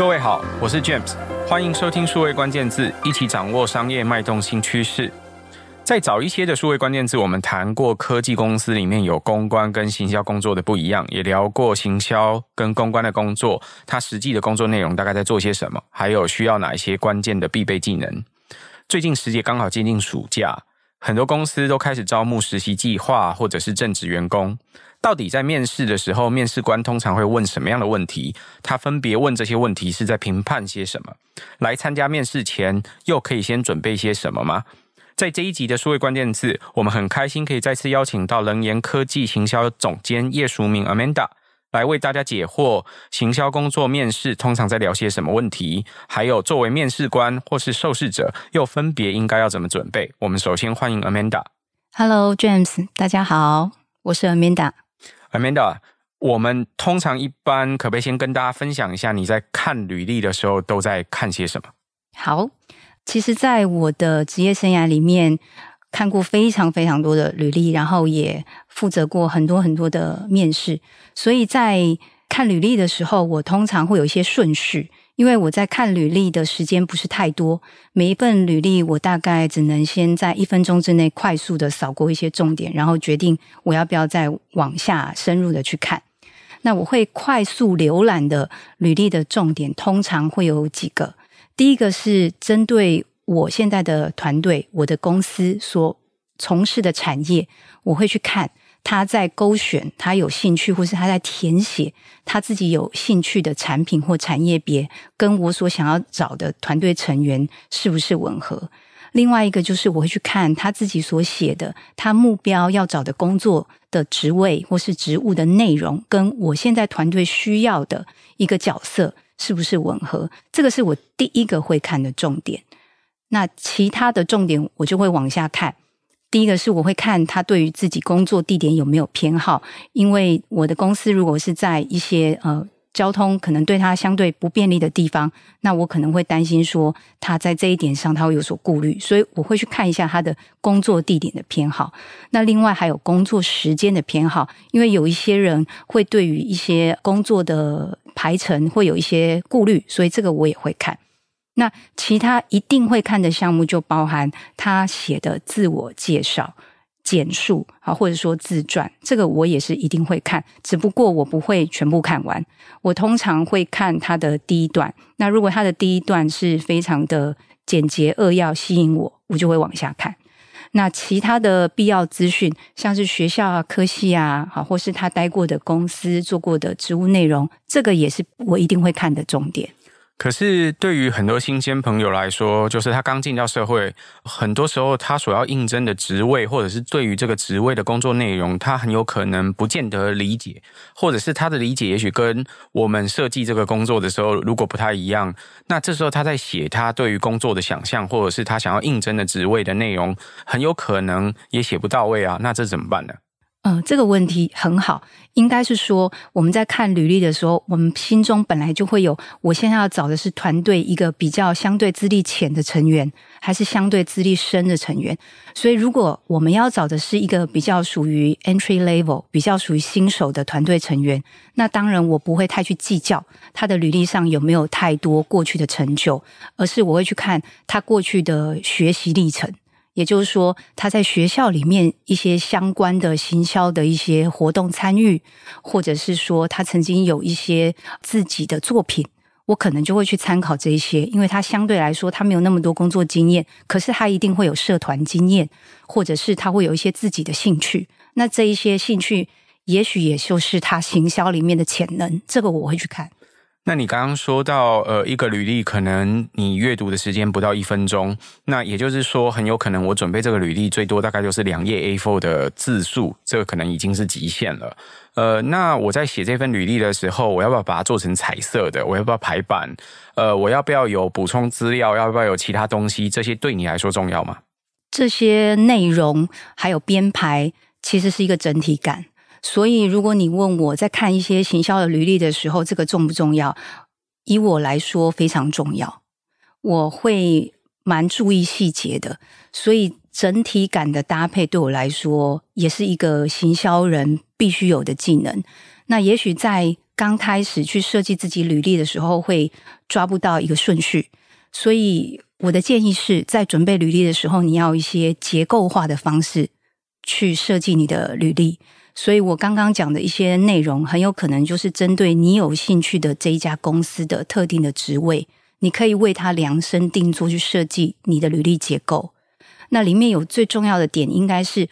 各位好，我是 James，欢迎收听数位关键字，一起掌握商业脉动新趋势。在早一些的数位关键字，我们谈过科技公司里面有公关跟行销工作的不一样，也聊过行销跟公关的工作，它实际的工作内容大概在做些什么，还有需要哪一些关键的必备技能。最近时节刚好接近暑假，很多公司都开始招募实习计划或者是正职员工。到底在面试的时候，面试官通常会问什么样的问题？他分别问这些问题是在评判些什么？来参加面试前，又可以先准备些什么吗？在这一集的数位关键字，我们很开心可以再次邀请到棱研科技行销总监叶淑明 Amanda 来为大家解惑。行销工作面试通常在聊些什么问题？还有作为面试官或是受试者，又分别应该要怎么准备？我们首先欢迎 Amanda。Hello James，大家好，我是 Amanda。Amanda，我们通常一般可不可以先跟大家分享一下你在看履历的时候都在看些什么？好。其实，在我的职业生涯里面，看过非常非常多的履历，然后也负责过很多很多的面试。所以在看履历的时候，我通常会有一些顺序，因为我在看履历的时间不是太多，每一份履历我大概只能先在一分钟之内快速的扫过一些重点，然后决定我要不要再往下深入的去看。那我会快速浏览的履历的重点，通常会有几个。第一个是针对我现在的团队、我的公司所从事的产业，我会去看他在勾选他有兴趣，或是他在填写他自己有兴趣的产品或产业别，跟我所想要找的团队成员是不是吻合。另外一个就是我会去看他自己所写的，他目标要找的工作的职位或是职务的内容，跟我现在团队需要的一个角色。是不是吻合？这个是我第一个会看的重点。那其他的重点我就会往下看。第一个是我会看他对于自己工作地点有没有偏好，因为我的公司如果是在一些呃交通可能对他相对不便利的地方，那我可能会担心说他在这一点上他会有所顾虑，所以我会去看一下他的工作地点的偏好。那另外还有工作时间的偏好，因为有一些人会对于一些工作的。排程会有一些顾虑，所以这个我也会看。那其他一定会看的项目就包含他写的自我介绍、简述啊，或者说自传，这个我也是一定会看。只不过我不会全部看完，我通常会看他的第一段。那如果他的第一段是非常的简洁扼要、吸引我，我就会往下看。那其他的必要资讯，像是学校啊、科系啊，好，或是他待过的公司做过的职务内容，这个也是我一定会看的重点。可是，对于很多新鲜朋友来说，就是他刚进到社会，很多时候他所要应征的职位，或者是对于这个职位的工作内容，他很有可能不见得理解，或者是他的理解也许跟我们设计这个工作的时候如果不太一样，那这时候他在写他对于工作的想象，或者是他想要应征的职位的内容，很有可能也写不到位啊，那这怎么办呢？嗯、这个问题很好，应该是说我们在看履历的时候，我们心中本来就会有，我现在要找的是团队一个比较相对资历浅的成员，还是相对资历深的成员。所以，如果我们要找的是一个比较属于 entry level、比较属于新手的团队成员，那当然我不会太去计较他的履历上有没有太多过去的成就，而是我会去看他过去的学习历程。也就是说，他在学校里面一些相关的行销的一些活动参与，或者是说他曾经有一些自己的作品，我可能就会去参考这一些，因为他相对来说他没有那么多工作经验，可是他一定会有社团经验，或者是他会有一些自己的兴趣，那这一些兴趣也许也就是他行销里面的潜能，这个我会去看。那你刚刚说到，呃，一个履历可能你阅读的时间不到一分钟，那也就是说，很有可能我准备这个履历最多大概就是两页 A4 的字数，这个可能已经是极限了。呃，那我在写这份履历的时候，我要不要把它做成彩色的？我要不要排版？呃，我要不要有补充资料？要不要有其他东西？这些对你来说重要吗？这些内容还有编排，其实是一个整体感。所以，如果你问我在看一些行销的履历的时候，这个重不重要？以我来说，非常重要。我会蛮注意细节的，所以整体感的搭配对我来说，也是一个行销人必须有的技能。那也许在刚开始去设计自己履历的时候，会抓不到一个顺序。所以我的建议是在准备履历的时候，你要一些结构化的方式去设计你的履历。所以我刚刚讲的一些内容，很有可能就是针对你有兴趣的这一家公司的特定的职位，你可以为它量身定做去设计你的履历结构。那里面有最重要的点，应该是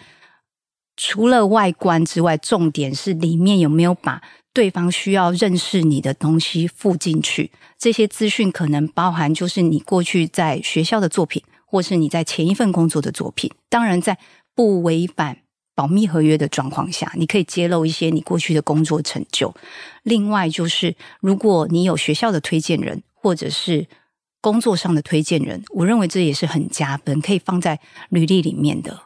除了外观之外，重点是里面有没有把对方需要认识你的东西附进去。这些资讯可能包含就是你过去在学校的作品，或是你在前一份工作的作品。当然，在不违反保密合约的状况下，你可以揭露一些你过去的工作成就。另外，就是如果你有学校的推荐人，或者是工作上的推荐人，我认为这也是很加分，可以放在履历里面的。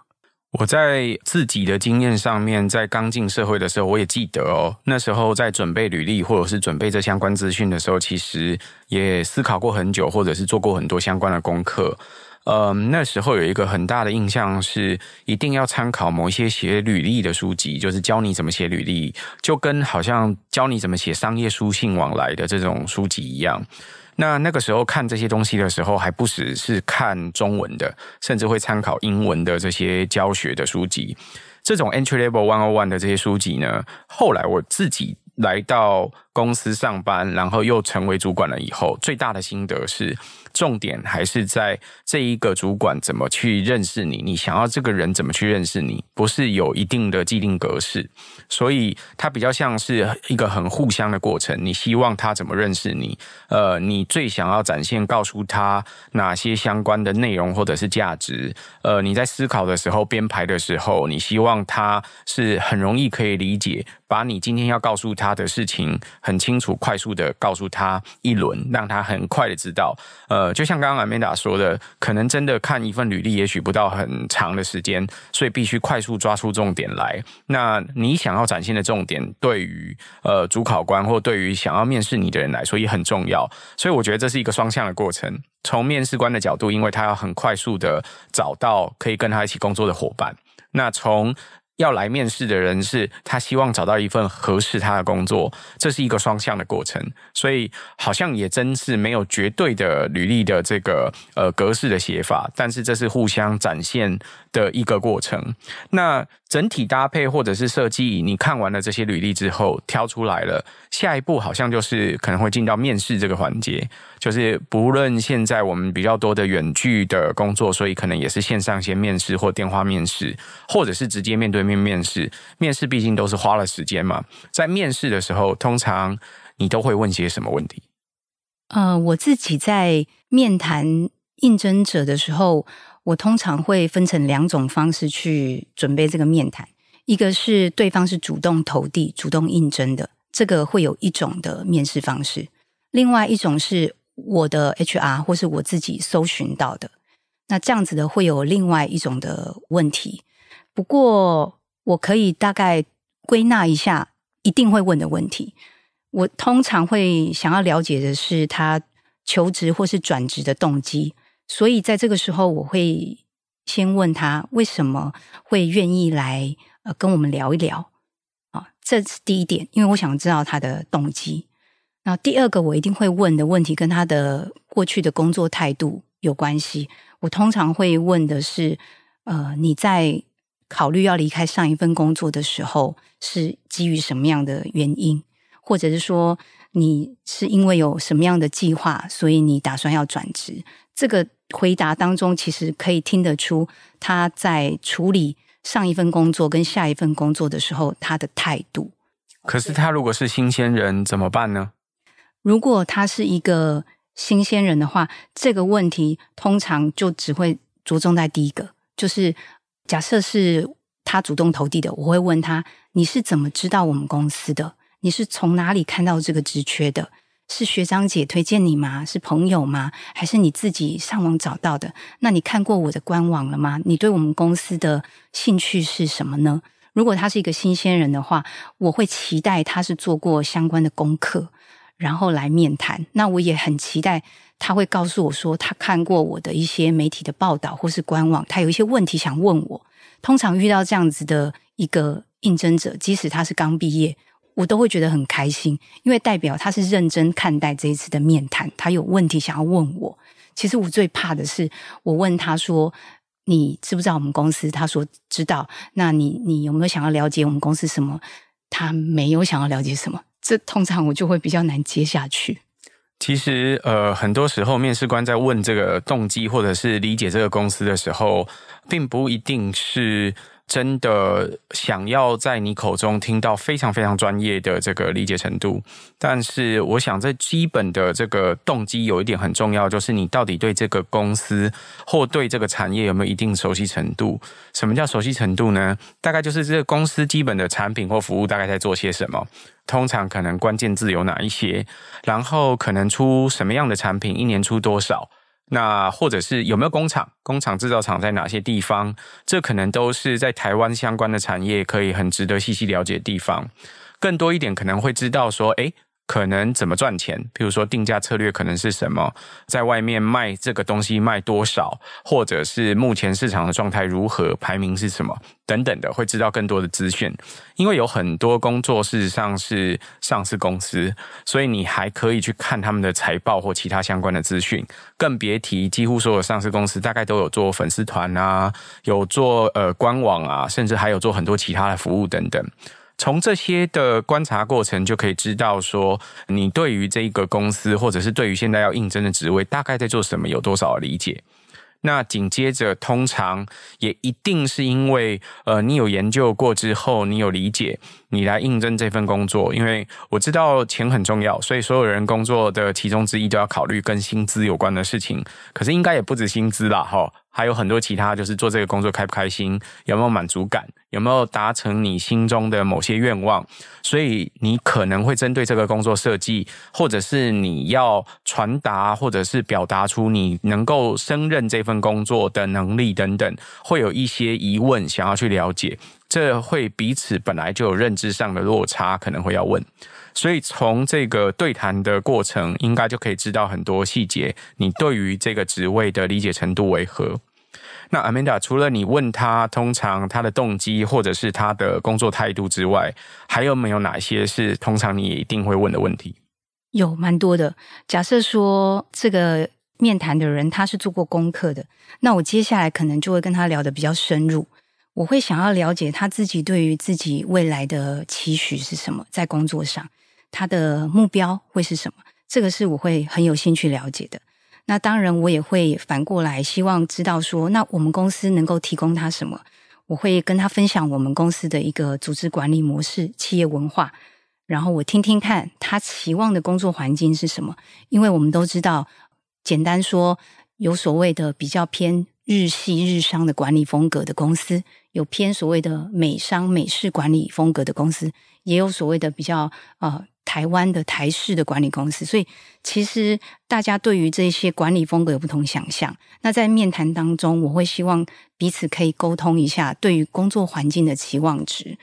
我在自己的经验上面，在刚进社会的时候，我也记得哦，那时候在准备履历或者是准备这相关资讯的时候，其实也思考过很久，或者是做过很多相关的功课。呃，那时候有一个很大的印象是，一定要参考某一些写履历的书籍，就是教你怎么写履历，就跟好像教你怎么写商业书信往来的这种书籍一样。那那个时候看这些东西的时候，还不只是看中文的，甚至会参考英文的这些教学的书籍。这种 Entry Level One O One 的这些书籍呢，后来我自己来到公司上班，然后又成为主管了以后，最大的心得是。重点还是在这一个主管怎么去认识你，你想要这个人怎么去认识你，不是有一定的既定格式，所以它比较像是一个很互相的过程。你希望他怎么认识你？呃，你最想要展现、告诉他哪些相关的内容或者是价值？呃，你在思考的时候、编排的时候，你希望他是很容易可以理解。把你今天要告诉他的事情很清楚、快速的告诉他一轮，让他很快的知道。呃，呃就像刚刚 Amanda 说的，可能真的看一份履历，也许不到很长的时间，所以必须快速抓出重点来。那你想要展现的重点，对于呃主考官或对于想要面试你的人来说也很重要。所以我觉得这是一个双向的过程。从面试官的角度，因为他要很快速的找到可以跟他一起工作的伙伴。那从要来面试的人是他希望找到一份合适他的工作，这是一个双向的过程，所以好像也真是没有绝对的履历的这个呃格式的写法，但是这是互相展现的一个过程。那整体搭配或者是设计，你看完了这些履历之后挑出来了，下一步好像就是可能会进到面试这个环节。就是不论现在我们比较多的远距的工作，所以可能也是线上先面试或电话面试，或者是直接面对面面试。面试毕竟都是花了时间嘛，在面试的时候，通常你都会问些什么问题？呃，我自己在面谈应征者的时候，我通常会分成两种方式去准备这个面谈。一个是对方是主动投递、主动应征的，这个会有一种的面试方式；另外一种是。我的 HR 或是我自己搜寻到的，那这样子的会有另外一种的问题。不过我可以大概归纳一下一定会问的问题。我通常会想要了解的是他求职或是转职的动机，所以在这个时候我会先问他为什么会愿意来呃跟我们聊一聊啊，这是第一点，因为我想知道他的动机。那第二个我一定会问的问题，跟他的过去的工作态度有关系。我通常会问的是，呃，你在考虑要离开上一份工作的时候，是基于什么样的原因？或者是说，你是因为有什么样的计划，所以你打算要转职？这个回答当中，其实可以听得出他在处理上一份工作跟下一份工作的时候，他的态度。可是他如果是新鲜人怎么办呢？如果他是一个新鲜人的话，这个问题通常就只会着重在第一个，就是假设是他主动投递的，我会问他：你是怎么知道我们公司的？你是从哪里看到这个职缺的？是学长姐推荐你吗？是朋友吗？还是你自己上网找到的？那你看过我的官网了吗？你对我们公司的兴趣是什么呢？如果他是一个新鲜人的话，我会期待他是做过相关的功课。然后来面谈，那我也很期待他会告诉我说，他看过我的一些媒体的报道或是官网，他有一些问题想问我。通常遇到这样子的一个应征者，即使他是刚毕业，我都会觉得很开心，因为代表他是认真看待这一次的面谈，他有问题想要问我。其实我最怕的是，我问他说：“你知不知道我们公司？”他说：“知道。”那你你有没有想要了解我们公司什么？他没有想要了解什么，这通常我就会比较难接下去。其实，呃，很多时候面试官在问这个动机或者是理解这个公司的时候，并不一定是。真的想要在你口中听到非常非常专业的这个理解程度，但是我想这基本的这个动机有一点很重要，就是你到底对这个公司或对这个产业有没有一定熟悉程度？什么叫熟悉程度呢？大概就是这个公司基本的产品或服务大概在做些什么，通常可能关键字有哪一些，然后可能出什么样的产品，一年出多少。那或者是有没有工厂？工厂制造厂在哪些地方？这可能都是在台湾相关的产业可以很值得细细了解的地方。更多一点可能会知道说，诶。可能怎么赚钱？比如说定价策略可能是什么？在外面卖这个东西卖多少？或者是目前市场的状态如何？排名是什么？等等的，会知道更多的资讯。因为有很多工作事实上是上市公司，所以你还可以去看他们的财报或其他相关的资讯。更别提几乎所有上市公司大概都有做粉丝团啊，有做呃官网啊，甚至还有做很多其他的服务等等。从这些的观察过程，就可以知道说，你对于这个公司，或者是对于现在要应征的职位，大概在做什么，有多少理解。那紧接着，通常也一定是因为，呃，你有研究过之后，你有理解，你来应征这份工作。因为我知道钱很重要，所以所有人工作的其中之一都要考虑跟薪资有关的事情。可是应该也不止薪资啦，哈。还有很多其他，就是做这个工作开不开心，有没有满足感，有没有达成你心中的某些愿望。所以你可能会针对这个工作设计，或者是你要传达，或者是表达出你能够胜任这份工作的能力等等，会有一些疑问想要去了解。这会彼此本来就有认知上的落差，可能会要问。所以从这个对谈的过程，应该就可以知道很多细节。你对于这个职位的理解程度为何？那 Amanda 除了你问他通常他的动机或者是他的工作态度之外，还有没有哪些是通常你也一定会问的问题？有蛮多的。假设说这个面谈的人他是做过功课的，那我接下来可能就会跟他聊得比较深入。我会想要了解他自己对于自己未来的期许是什么，在工作上。他的目标会是什么？这个是我会很有兴趣了解的。那当然，我也会反过来希望知道说，那我们公司能够提供他什么？我会跟他分享我们公司的一个组织管理模式、企业文化，然后我听听看他期望的工作环境是什么。因为我们都知道，简单说，有所谓的比较偏日系日商的管理风格的公司，有偏所谓的美商美式管理风格的公司，也有所谓的比较呃。台湾的台式的管理公司，所以其实大家对于这些管理风格有不同想象。那在面谈当中，我会希望彼此可以沟通一下对于工作环境的期望值。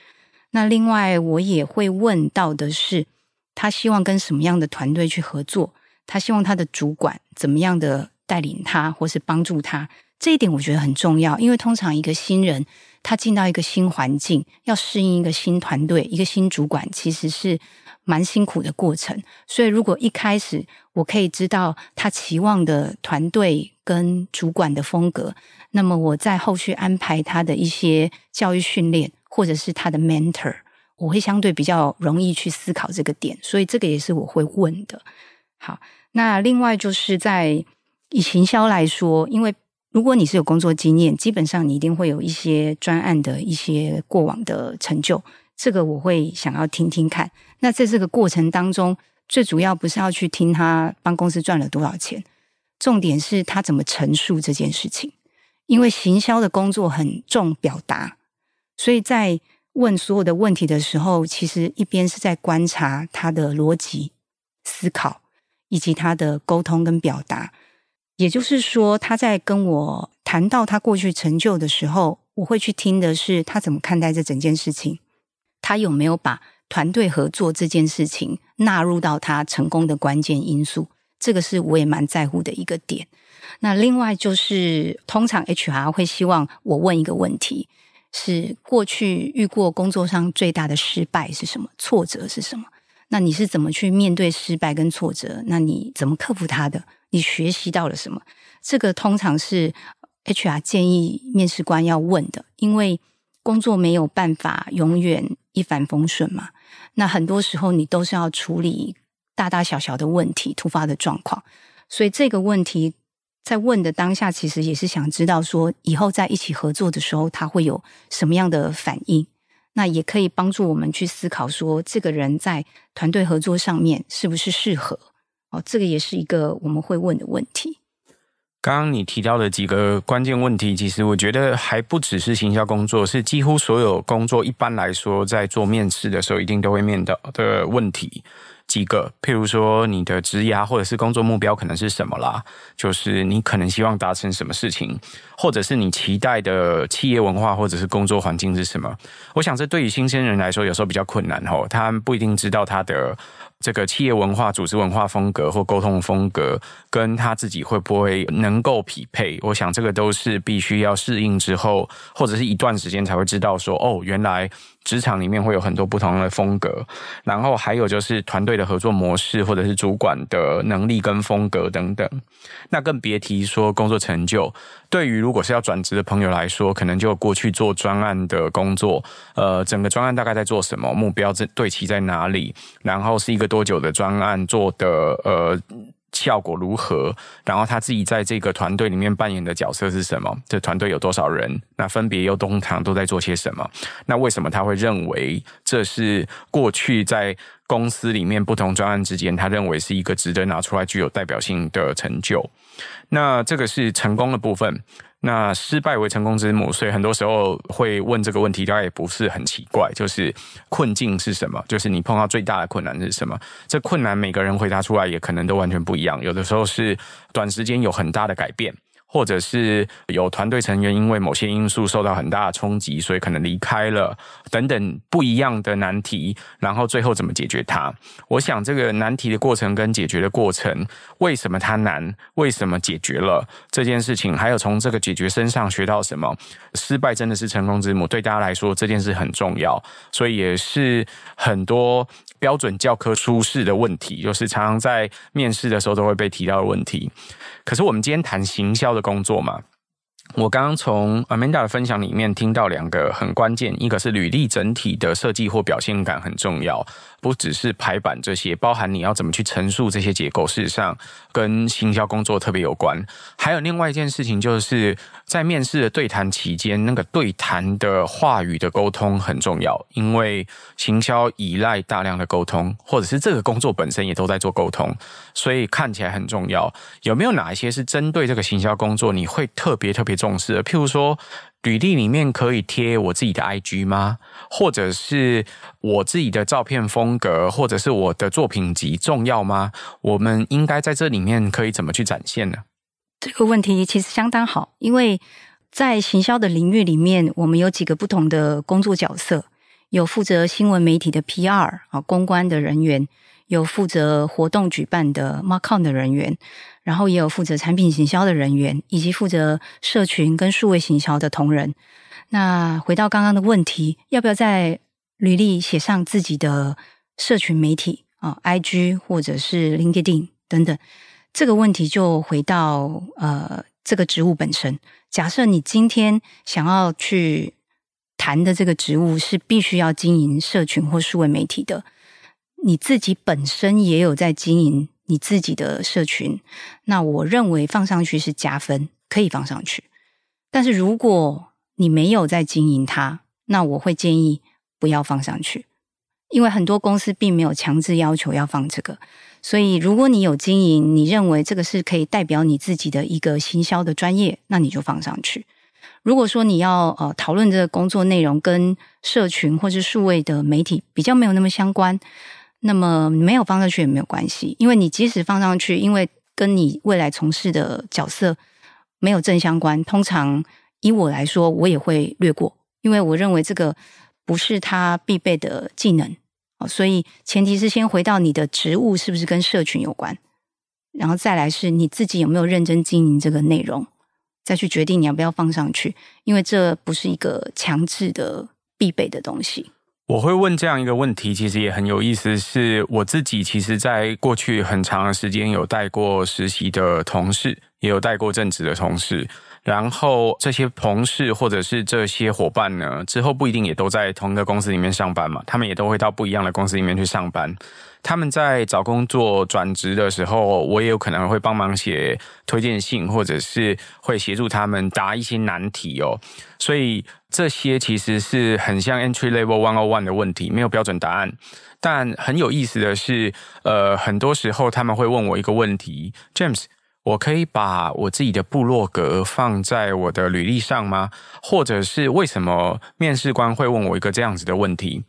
那另外，我也会问到的是，他希望跟什么样的团队去合作？他希望他的主管怎么样的带领他，或是帮助他？这一点我觉得很重要，因为通常一个新人他进到一个新环境，要适应一个新团队、一个新主管，其实是。蛮辛苦的过程，所以如果一开始我可以知道他期望的团队跟主管的风格，那么我在后续安排他的一些教育训练，或者是他的 mentor，我会相对比较容易去思考这个点，所以这个也是我会问的。好，那另外就是在以行销来说，因为如果你是有工作经验，基本上你一定会有一些专案的一些过往的成就。这个我会想要听听看。那在这个过程当中，最主要不是要去听他帮公司赚了多少钱，重点是他怎么陈述这件事情。因为行销的工作很重表达，所以在问所有的问题的时候，其实一边是在观察他的逻辑思考，以及他的沟通跟表达。也就是说，他在跟我谈到他过去成就的时候，我会去听的是他怎么看待这整件事情。他有没有把团队合作这件事情纳入到他成功的关键因素？这个是我也蛮在乎的一个点。那另外就是，通常 HR 会希望我问一个问题，是过去遇过工作上最大的失败是什么？挫折是什么？那你是怎么去面对失败跟挫折？那你怎么克服它的？你学习到了什么？这个通常是 HR 建议面试官要问的，因为工作没有办法永远一帆风顺嘛。那很多时候你都是要处理大大小小的问题、突发的状况，所以这个问题。在问的当下，其实也是想知道说，以后在一起合作的时候，他会有什么样的反应？那也可以帮助我们去思考说，这个人在团队合作上面是不是适合？哦，这个也是一个我们会问的问题。刚刚你提到的几个关键问题，其实我觉得还不只是行销工作，是几乎所有工作一般来说在做面试的时候一定都会面到的问题。几个，譬如说你的职涯或者是工作目标可能是什么啦？就是你可能希望达成什么事情，或者是你期待的企业文化或者是工作环境是什么？我想这对于新鲜人来说有时候比较困难吼，他们不一定知道他的。这个企业文化、组织文化风格或沟通风格，跟他自己会不会能够匹配？我想这个都是必须要适应之后，或者是一段时间才会知道说，哦，原来职场里面会有很多不同的风格。然后还有就是团队的合作模式，或者是主管的能力跟风格等等。那更别提说工作成就。对于如果是要转职的朋友来说，可能就过去做专案的工作，呃，整个专案大概在做什么，目标对齐在哪里，然后是一个多久的专案，做的呃效果如何，然后他自己在这个团队里面扮演的角色是什么？这团队有多少人？那分别又通常都在做些什么？那为什么他会认为这是过去在公司里面不同专案之间，他认为是一个值得拿出来具有代表性的成就？那这个是成功的部分，那失败为成功之母，所以很多时候会问这个问题，大概也不是很奇怪。就是困境是什么？就是你碰到最大的困难是什么？这困难每个人回答出来也可能都完全不一样。有的时候是短时间有很大的改变。或者是有团队成员因为某些因素受到很大的冲击，所以可能离开了，等等不一样的难题，然后最后怎么解决它？我想这个难题的过程跟解决的过程，为什么它难？为什么解决了这件事情？还有从这个解决身上学到什么？失败真的是成功之母，对大家来说这件事很重要，所以也是很多标准教科书式的问题，就是常常在面试的时候都会被提到的问题。可是我们今天谈行销的工作嘛，我刚刚从 Amanda 的分享里面听到两个很关键，一个是履历整体的设计或表现感很重要。不只是排版这些，包含你要怎么去陈述这些结构，事实上跟行销工作特别有关。还有另外一件事情，就是在面试的对谈期间，那个对谈的话语的沟通很重要，因为行销依赖大量的沟通，或者是这个工作本身也都在做沟通，所以看起来很重要。有没有哪一些是针对这个行销工作，你会特别特别重视的？譬如说。履历里面可以贴我自己的 IG 吗？或者是我自己的照片风格，或者是我的作品集重要吗？我们应该在这里面可以怎么去展现呢？这个问题其实相当好，因为在行销的领域里面，我们有几个不同的工作角色，有负责新闻媒体的 PR 啊，公关的人员。有负责活动举办的 Markon 的人员，然后也有负责产品行销的人员，以及负责社群跟数位行销的同仁。那回到刚刚的问题，要不要在履历写上自己的社群媒体啊，IG 或者是 LinkedIn 等等？这个问题就回到呃这个职务本身。假设你今天想要去谈的这个职务是必须要经营社群或数位媒体的。你自己本身也有在经营你自己的社群，那我认为放上去是加分，可以放上去。但是如果你没有在经营它，那我会建议不要放上去，因为很多公司并没有强制要求要放这个。所以如果你有经营，你认为这个是可以代表你自己的一个行销的专业，那你就放上去。如果说你要呃讨论这个工作内容跟社群或是数位的媒体比较没有那么相关。那么没有放上去也没有关系，因为你即使放上去，因为跟你未来从事的角色没有正相关，通常以我来说，我也会略过，因为我认为这个不是他必备的技能。所以前提是先回到你的职务是不是跟社群有关，然后再来是你自己有没有认真经营这个内容。再去决定你要不要放上去，因为这不是一个强制的必备的东西。我会问这样一个问题，其实也很有意思。是我自己，其实在过去很长的时间有带过实习的同事，也有带过正职的同事。然后这些同事或者是这些伙伴呢，之后不一定也都在同一个公司里面上班嘛，他们也都会到不一样的公司里面去上班。他们在找工作转职的时候，我也有可能会帮忙写推荐信，或者是会协助他们答一些难题哦。所以这些其实是很像 entry level one o one 的问题，没有标准答案。但很有意思的是，呃，很多时候他们会问我一个问题，James。我可以把我自己的部落格放在我的履历上吗？或者是为什么面试官会问我一个这样子的问题？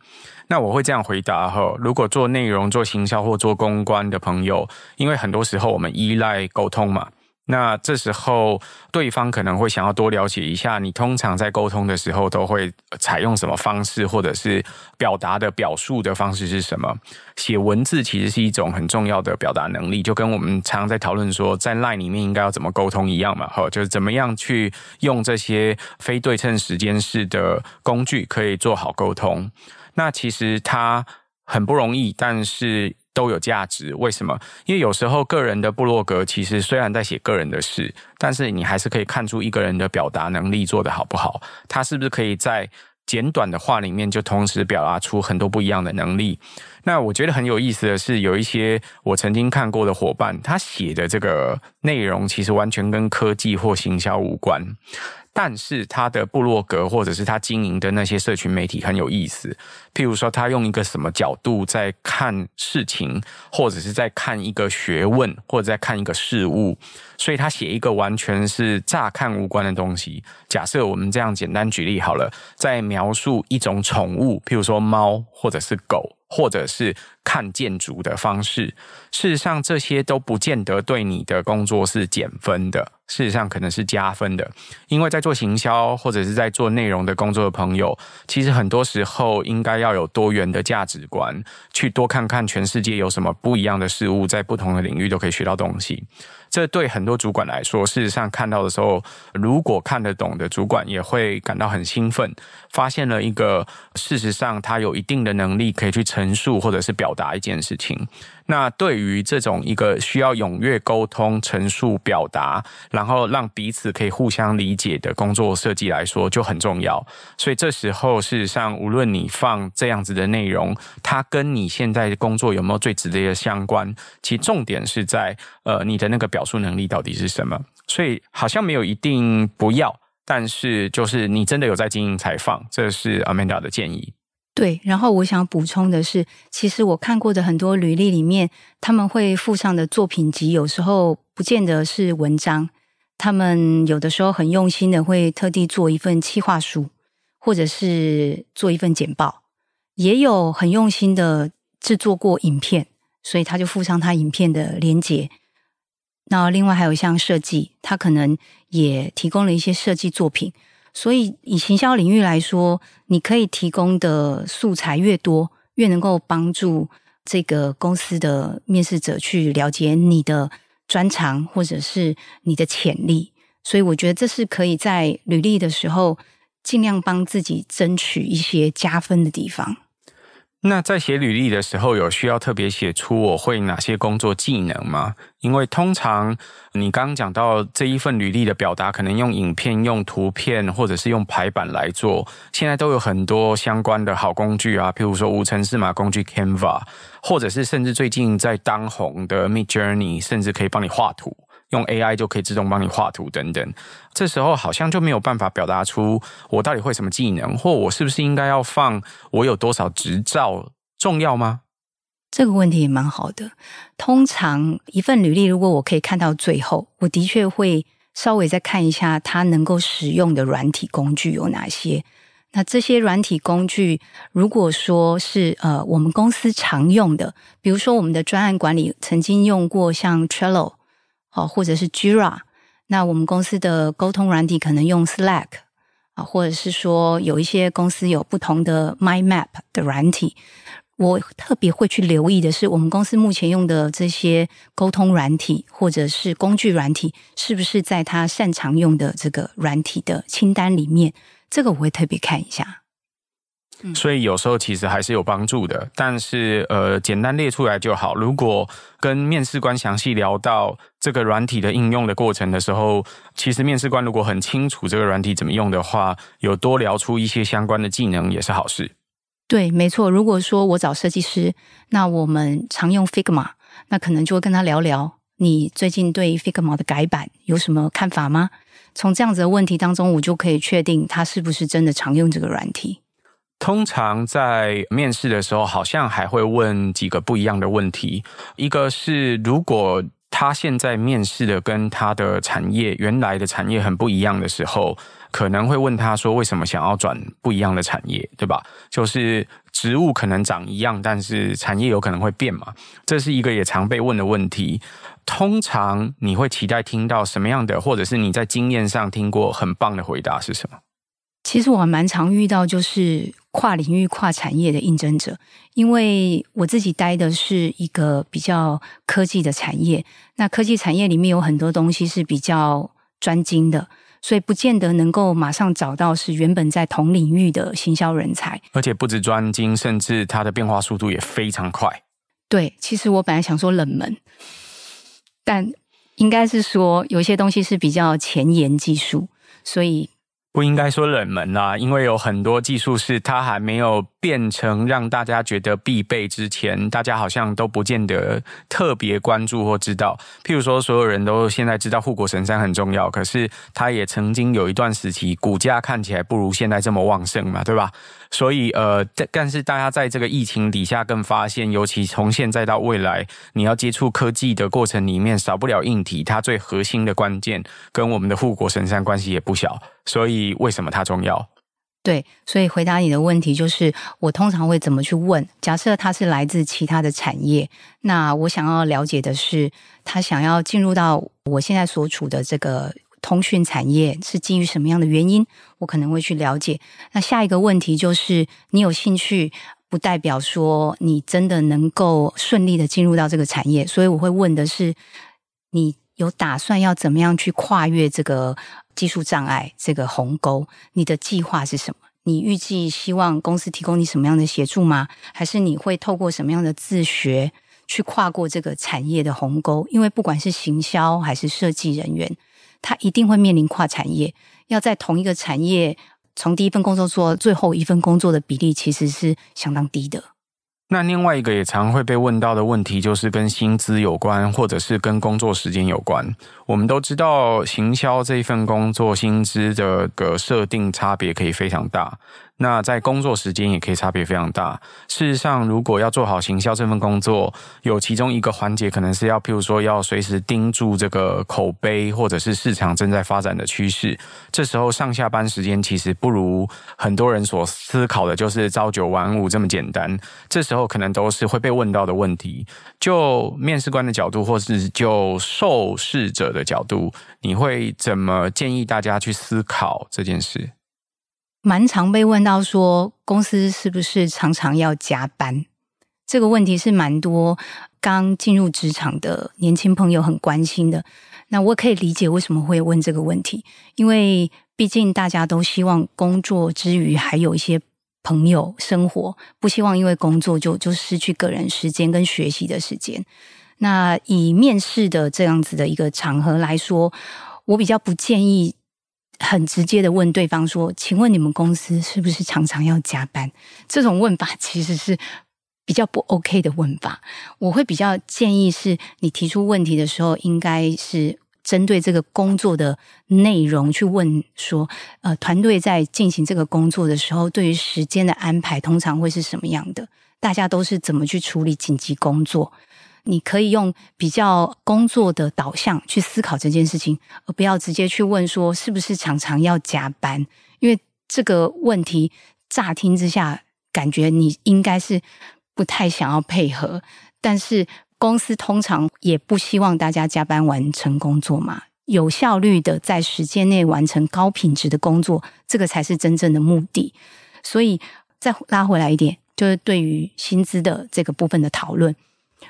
那我会这样回答哈：如果做内容、做行销或做公关的朋友，因为很多时候我们依赖沟通嘛。那这时候，对方可能会想要多了解一下，你通常在沟通的时候都会采用什么方式，或者是表达的表述的方式是什么？写文字其实是一种很重要的表达能力，就跟我们常常在讨论说，在 LINE 里面应该要怎么沟通一样嘛，哈，就是怎么样去用这些非对称时间式的工具可以做好沟通。那其实它很不容易，但是。都有价值，为什么？因为有时候个人的部落格其实虽然在写个人的事，但是你还是可以看出一个人的表达能力做得好不好。他是不是可以在简短的话里面就同时表达出很多不一样的能力？那我觉得很有意思的是，有一些我曾经看过的伙伴，他写的这个内容其实完全跟科技或行销无关。但是他的部落格或者是他经营的那些社群媒体很有意思，譬如说他用一个什么角度在看事情，或者是在看一个学问，或者在看一个事物，所以他写一个完全是乍看无关的东西。假设我们这样简单举例好了，在描述一种宠物，譬如说猫或者是狗。或者是看建筑的方式，事实上这些都不见得对你的工作是减分的，事实上可能是加分的。因为在做行销或者是在做内容的工作的朋友，其实很多时候应该要有多元的价值观，去多看看全世界有什么不一样的事物，在不同的领域都可以学到东西。这对很多主管来说，事实上看到的时候，如果看得懂的主管也会感到很兴奋，发现了一个事实上他有一定的能力可以去陈述或者是表达一件事情。那对于这种一个需要踊跃沟通、陈述、表达，然后让彼此可以互相理解的工作设计来说，就很重要。所以这时候，事实上，无论你放这样子的内容，它跟你现在的工作有没有最直接的相关，其重点是在呃你的那个表述能力到底是什么。所以好像没有一定不要，但是就是你真的有在经营才放，这是 Amanda 的建议。对，然后我想补充的是，其实我看过的很多履历里面，他们会附上的作品集，有时候不见得是文章，他们有的时候很用心的会特地做一份企划书，或者是做一份简报，也有很用心的制作过影片，所以他就附上他影片的连结。那另外还有像设计，他可能也提供了一些设计作品。所以，以行销领域来说，你可以提供的素材越多，越能够帮助这个公司的面试者去了解你的专长或者是你的潜力。所以，我觉得这是可以在履历的时候尽量帮自己争取一些加分的地方。那在写履历的时候，有需要特别写出我会哪些工作技能吗？因为通常你刚刚讲到这一份履历的表达，可能用影片、用图片，或者是用排版来做。现在都有很多相关的好工具啊，譬如说无程式码工具 Canva，或者是甚至最近在当红的 Midjourney，甚至可以帮你画图。用 AI 就可以自动帮你画图等等，这时候好像就没有办法表达出我到底会什么技能，或我是不是应该要放我有多少执照重要吗？这个问题也蛮好的。通常一份履历，如果我可以看到最后，我的确会稍微再看一下它能够使用的软体工具有哪些。那这些软体工具，如果说是呃我们公司常用的，比如说我们的专案管理曾经用过像 Trello。好，或者是 Jira，那我们公司的沟通软体可能用 Slack 啊，或者是说有一些公司有不同的 Mind Map 的软体。我特别会去留意的是，我们公司目前用的这些沟通软体或者是工具软体，是不是在他擅长用的这个软体的清单里面？这个我会特别看一下。所以有时候其实还是有帮助的，但是呃，简单列出来就好。如果跟面试官详细聊到这个软体的应用的过程的时候，其实面试官如果很清楚这个软体怎么用的话，有多聊出一些相关的技能也是好事。对，没错。如果说我找设计师，那我们常用 Figma，那可能就会跟他聊聊，你最近对 Figma 的改版有什么看法吗？从这样子的问题当中，我就可以确定他是不是真的常用这个软体。通常在面试的时候，好像还会问几个不一样的问题。一个是，如果他现在面试的跟他的产业原来的产业很不一样的时候，可能会问他说，为什么想要转不一样的产业，对吧？就是职务可能长一样，但是产业有可能会变嘛。这是一个也常被问的问题。通常你会期待听到什么样的，或者是你在经验上听过很棒的回答是什么？其实我还蛮常遇到，就是跨领域、跨产业的应征者，因为我自己待的是一个比较科技的产业，那科技产业里面有很多东西是比较专精的，所以不见得能够马上找到是原本在同领域的行销人才，而且不止专精，甚至它的变化速度也非常快。对，其实我本来想说冷门，但应该是说有些东西是比较前沿技术，所以。不应该说冷门啦，因为有很多技术是它还没有变成让大家觉得必备之前，大家好像都不见得特别关注或知道。譬如说，所有人都现在知道护国神山很重要，可是它也曾经有一段时期股价看起来不如现在这么旺盛嘛，对吧？所以，呃，但但是大家在这个疫情底下更发现，尤其从现在到未来，你要接触科技的过程里面，少不了硬体，它最核心的关键跟我们的护国神山关系也不小。所以，为什么它重要？对，所以回答你的问题就是，我通常会怎么去问？假设他是来自其他的产业，那我想要了解的是，他想要进入到我现在所处的这个。通讯产业是基于什么样的原因？我可能会去了解。那下一个问题就是，你有兴趣，不代表说你真的能够顺利的进入到这个产业。所以我会问的是，你有打算要怎么样去跨越这个技术障碍、这个鸿沟？你的计划是什么？你预计希望公司提供你什么样的协助吗？还是你会透过什么样的自学去跨过这个产业的鸿沟？因为不管是行销还是设计人员。他一定会面临跨产业，要在同一个产业从第一份工作做最后一份工作的比例，其实是相当低的。那另外一个也常会被问到的问题，就是跟薪资有关，或者是跟工作时间有关。我们都知道，行销这一份工作薪资的个设定差别可以非常大。那在工作时间也可以差别非常大。事实上，如果要做好行销这份工作，有其中一个环节可能是要，譬如说要随时盯住这个口碑，或者是市场正在发展的趋势。这时候上下班时间其实不如很多人所思考的，就是朝九晚五这么简单。这时候可能都是会被问到的问题。就面试官的角度，或是就受试者的角度，你会怎么建议大家去思考这件事？蛮常被问到说，公司是不是常常要加班？这个问题是蛮多刚进入职场的年轻朋友很关心的。那我可以理解为什么会问这个问题，因为毕竟大家都希望工作之余还有一些朋友生活，不希望因为工作就就失去个人时间跟学习的时间。那以面试的这样子的一个场合来说，我比较不建议。很直接的问对方说：“请问你们公司是不是常常要加班？”这种问法其实是比较不 OK 的问法。我会比较建议是，你提出问题的时候，应该是针对这个工作的内容去问说：“呃，团队在进行这个工作的时候，对于时间的安排通常会是什么样的？大家都是怎么去处理紧急工作？”你可以用比较工作的导向去思考这件事情，而不要直接去问说是不是常常要加班，因为这个问题乍听之下感觉你应该是不太想要配合，但是公司通常也不希望大家加班完成工作嘛，有效率的在时间内完成高品质的工作，这个才是真正的目的。所以再拉回来一点，就是对于薪资的这个部分的讨论。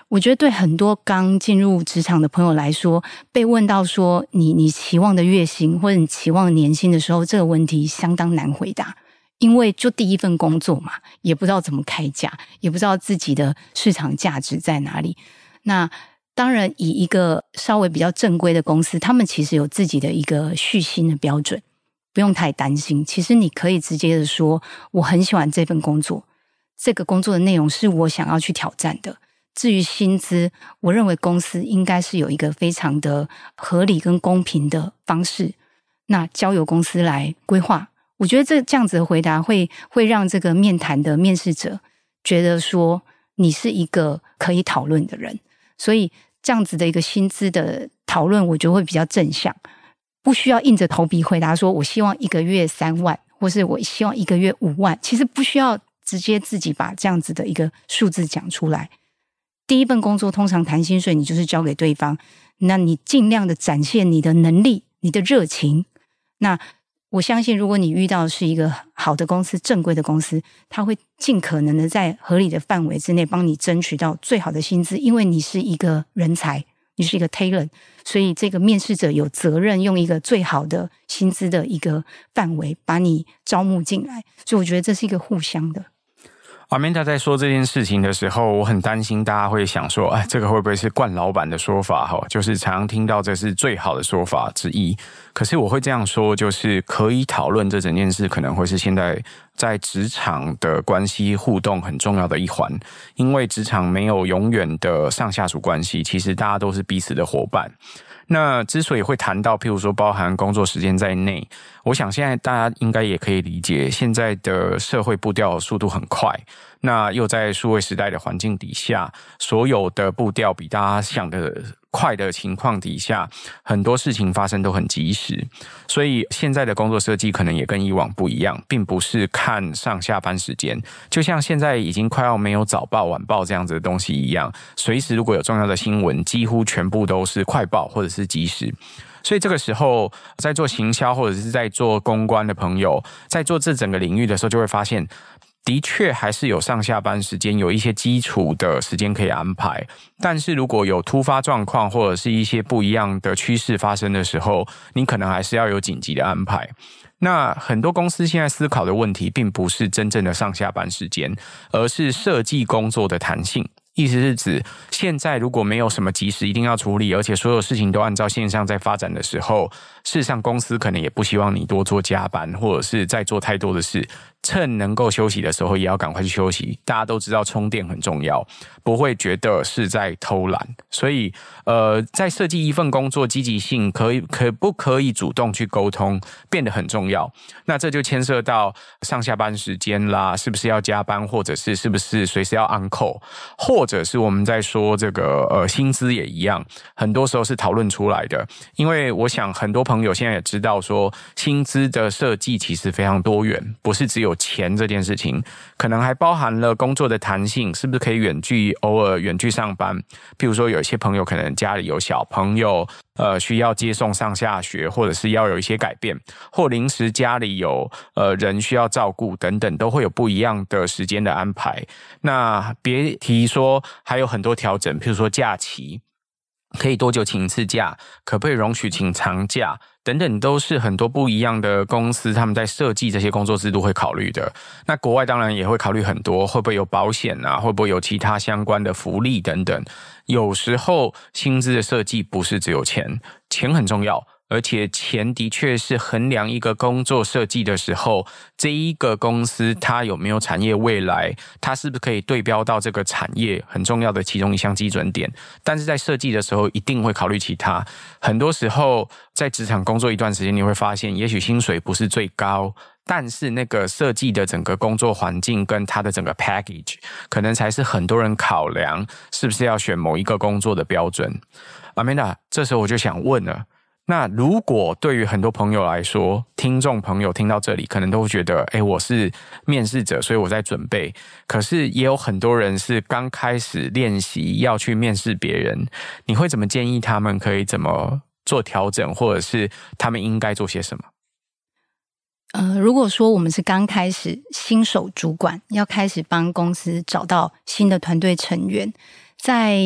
我觉得对很多刚进入职场的朋友来说，被问到说你你期望的月薪或者你期望年薪的时候，这个问题相当难回答，因为就第一份工作嘛，也不知道怎么开价，也不知道自己的市场价值在哪里。那当然，以一个稍微比较正规的公司，他们其实有自己的一个续薪的标准，不用太担心。其实你可以直接的说，我很喜欢这份工作，这个工作的内容是我想要去挑战的。至于薪资，我认为公司应该是有一个非常的合理跟公平的方式，那交由公司来规划。我觉得这这样子的回答会会让这个面谈的面试者觉得说你是一个可以讨论的人，所以这样子的一个薪资的讨论，我觉得会比较正向，不需要硬着头皮回答说我希望一个月三万，或是我希望一个月五万，其实不需要直接自己把这样子的一个数字讲出来。第一份工作通常谈薪水，你就是交给对方，那你尽量的展现你的能力、你的热情。那我相信，如果你遇到是一个好的公司、正规的公司，他会尽可能的在合理的范围之内帮你争取到最好的薪资，因为你是一个人才，你是一个 talent，所以这个面试者有责任用一个最好的薪资的一个范围把你招募进来。所以我觉得这是一个互相的。Amanda 在说这件事情的时候，我很担心大家会想说：“哎，这个会不会是冠老板的说法？哈，就是常常听到这是最好的说法之一。可是我会这样说，就是可以讨论这整件事，可能会是现在在职场的关系互动很重要的一环。因为职场没有永远的上下属关系，其实大家都是彼此的伙伴。那之所以会谈到，譬如说包含工作时间在内。我想现在大家应该也可以理解，现在的社会步调速度很快，那又在数位时代的环境底下，所有的步调比大家想的快的情况底下，很多事情发生都很及时，所以现在的工作设计可能也跟以往不一样，并不是看上下班时间，就像现在已经快要没有早报晚报这样子的东西一样，随时如果有重要的新闻，几乎全部都是快报或者是及时。所以这个时候，在做行销或者是在做公关的朋友，在做这整个领域的时候，就会发现，的确还是有上下班时间，有一些基础的时间可以安排。但是如果有突发状况或者是一些不一样的趋势发生的时候，你可能还是要有紧急的安排。那很多公司现在思考的问题，并不是真正的上下班时间，而是设计工作的弹性。意思是指，现在如果没有什么及时一定要处理，而且所有事情都按照线上在发展的时候，事实上公司可能也不希望你多做加班，或者是再做太多的事。趁能够休息的时候，也要赶快去休息。大家都知道充电很重要，不会觉得是在偷懒。所以，呃，在设计一份工作，积极性可以可不可以主动去沟通，变得很重要。那这就牵涉到上下班时间啦，是不是要加班，或者是是不是随时要 on call，或者是我们在说这个呃薪资也一样，很多时候是讨论出来的。因为我想很多朋友现在也知道说，薪资的设计其实非常多元，不是只有。钱这件事情，可能还包含了工作的弹性，是不是可以远距偶尔远距上班？譬如说，有一些朋友可能家里有小朋友，呃，需要接送上下学，或者是要有一些改变，或临时家里有呃人需要照顾等等，都会有不一样的时间的安排。那别提说还有很多调整，譬如说假期可以多久请一次假，可不可以容许请长假？等等，都是很多不一样的公司，他们在设计这些工作制度会考虑的。那国外当然也会考虑很多，会不会有保险啊？会不会有其他相关的福利等等？有时候薪资的设计不是只有钱，钱很重要。而且钱的确是衡量一个工作设计的时候，这一个公司它有没有产业未来，它是不是可以对标到这个产业很重要的其中一项基准点。但是在设计的时候，一定会考虑其他。很多时候在职场工作一段时间，你会发现，也许薪水不是最高，但是那个设计的整个工作环境跟它的整个 package，可能才是很多人考量是不是要选某一个工作的标准。阿梅娜这时候我就想问了。那如果对于很多朋友来说，听众朋友听到这里，可能都会觉得，诶，我是面试者，所以我在准备。可是也有很多人是刚开始练习要去面试别人，你会怎么建议他们可以怎么做调整，或者是他们应该做些什么？呃，如果说我们是刚开始新手主管，要开始帮公司找到新的团队成员，在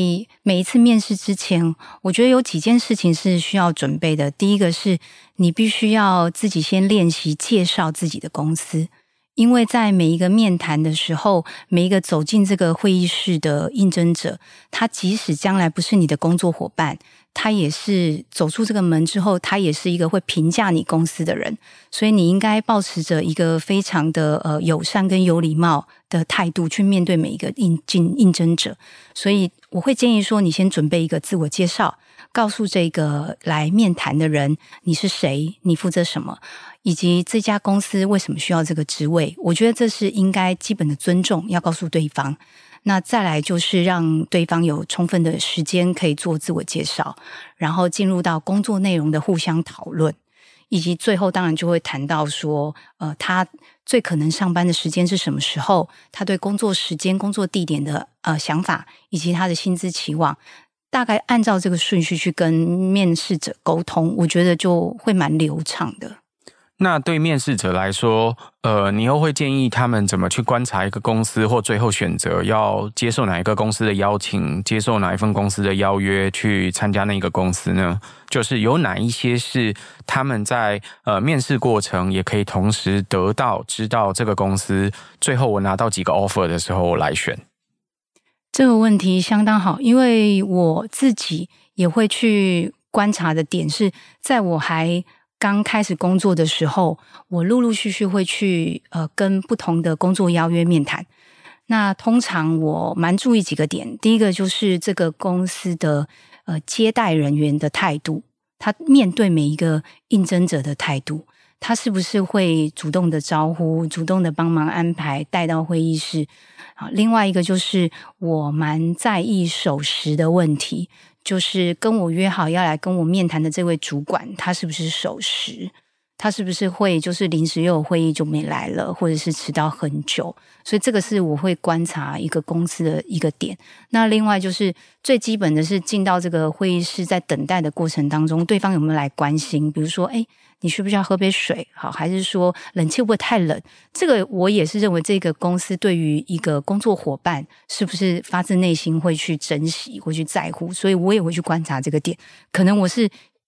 每一次面试之前，我觉得有几件事情是需要准备的。第一个是你必须要自己先练习介绍自己的公司。因为在每一个面谈的时候，每一个走进这个会议室的应征者，他即使将来不是你的工作伙伴，他也是走出这个门之后，他也是一个会评价你公司的人。所以你应该保持着一个非常的呃友善跟有礼貌的态度去面对每一个应进应征者。所以我会建议说，你先准备一个自我介绍，告诉这个来面谈的人你是谁，你负责什么。以及这家公司为什么需要这个职位？我觉得这是应该基本的尊重，要告诉对方。那再来就是让对方有充分的时间可以做自我介绍，然后进入到工作内容的互相讨论，以及最后当然就会谈到说，呃，他最可能上班的时间是什么时候？他对工作时间、工作地点的呃想法，以及他的薪资期望，大概按照这个顺序去跟面试者沟通，我觉得就会蛮流畅的。那对面试者来说，呃，你又会建议他们怎么去观察一个公司，或最后选择要接受哪一个公司的邀请，接受哪一份公司的邀约去参加那个公司呢？就是有哪一些是他们在呃面试过程也可以同时得到知道这个公司，最后我拿到几个 offer 的时候来选。这个问题相当好，因为我自己也会去观察的点是在我还。刚开始工作的时候，我陆陆续续会去呃跟不同的工作邀约面谈。那通常我蛮注意几个点，第一个就是这个公司的呃接待人员的态度，他面对每一个应征者的态度，他是不是会主动的招呼，主动的帮忙安排带到会议室啊？另外一个就是我蛮在意守时的问题。就是跟我约好要来跟我面谈的这位主管，他是不是守时？他是不是会就是临时又有会议就没来了，或者是迟到很久？所以这个是我会观察一个公司的一个点。那另外就是最基本的是进到这个会议室，在等待的过程当中，对方有没有来关心？比如说，哎。你需不需要喝杯水？好，还是说冷气会不会太冷？这个我也是认为，这个公司对于一个工作伙伴是不是发自内心会去珍惜、会去在乎？所以我也会去观察这个点。可能我是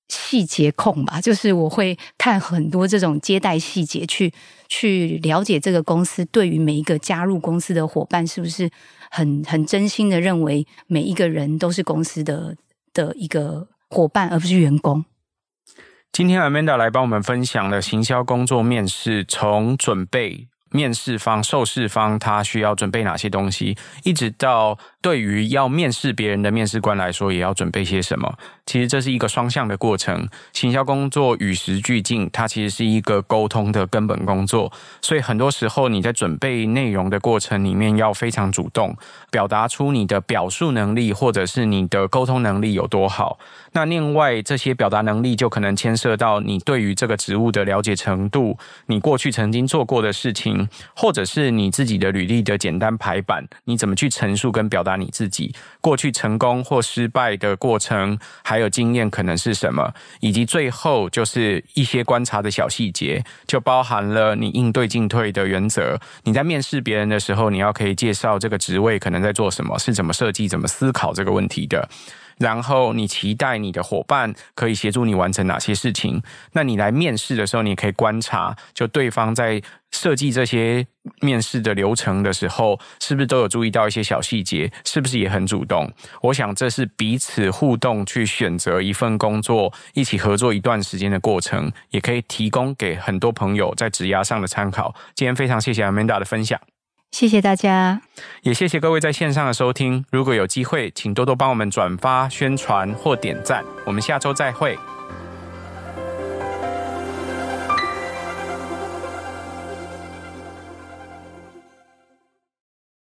细节控吧，就是我会看很多这种接待细节，去去了解这个公司对于每一个加入公司的伙伴是不是很很真心的认为每一个人都是公司的的一个伙伴，而不是员工。今天 Amanda 来帮我们分享了行销工作面试，从准备面试方、受试方他需要准备哪些东西，一直到。对于要面试别人的面试官来说，也要准备些什么？其实这是一个双向的过程。行销工作与时俱进，它其实是一个沟通的根本工作。所以很多时候你在准备内容的过程里面，要非常主动，表达出你的表述能力或者是你的沟通能力有多好。那另外这些表达能力就可能牵涉到你对于这个职务的了解程度，你过去曾经做过的事情，或者是你自己的履历的简单排版，你怎么去陈述跟表达。你自己过去成功或失败的过程，还有经验可能是什么，以及最后就是一些观察的小细节，就包含了你应对进退的原则。你在面试别人的时候，你要可以介绍这个职位可能在做什么，是怎么设计、怎么思考这个问题的。然后你期待你的伙伴可以协助你完成哪些事情？那你来面试的时候，你可以观察，就对方在设计这些面试的流程的时候，是不是都有注意到一些小细节？是不是也很主动？我想这是彼此互动去选择一份工作，一起合作一段时间的过程，也可以提供给很多朋友在职涯上的参考。今天非常谢谢 Amanda 的分享。谢谢大家，也谢谢各位在线上的收听。如果有机会，请多多帮我们转发、宣传或点赞。我们下周再会。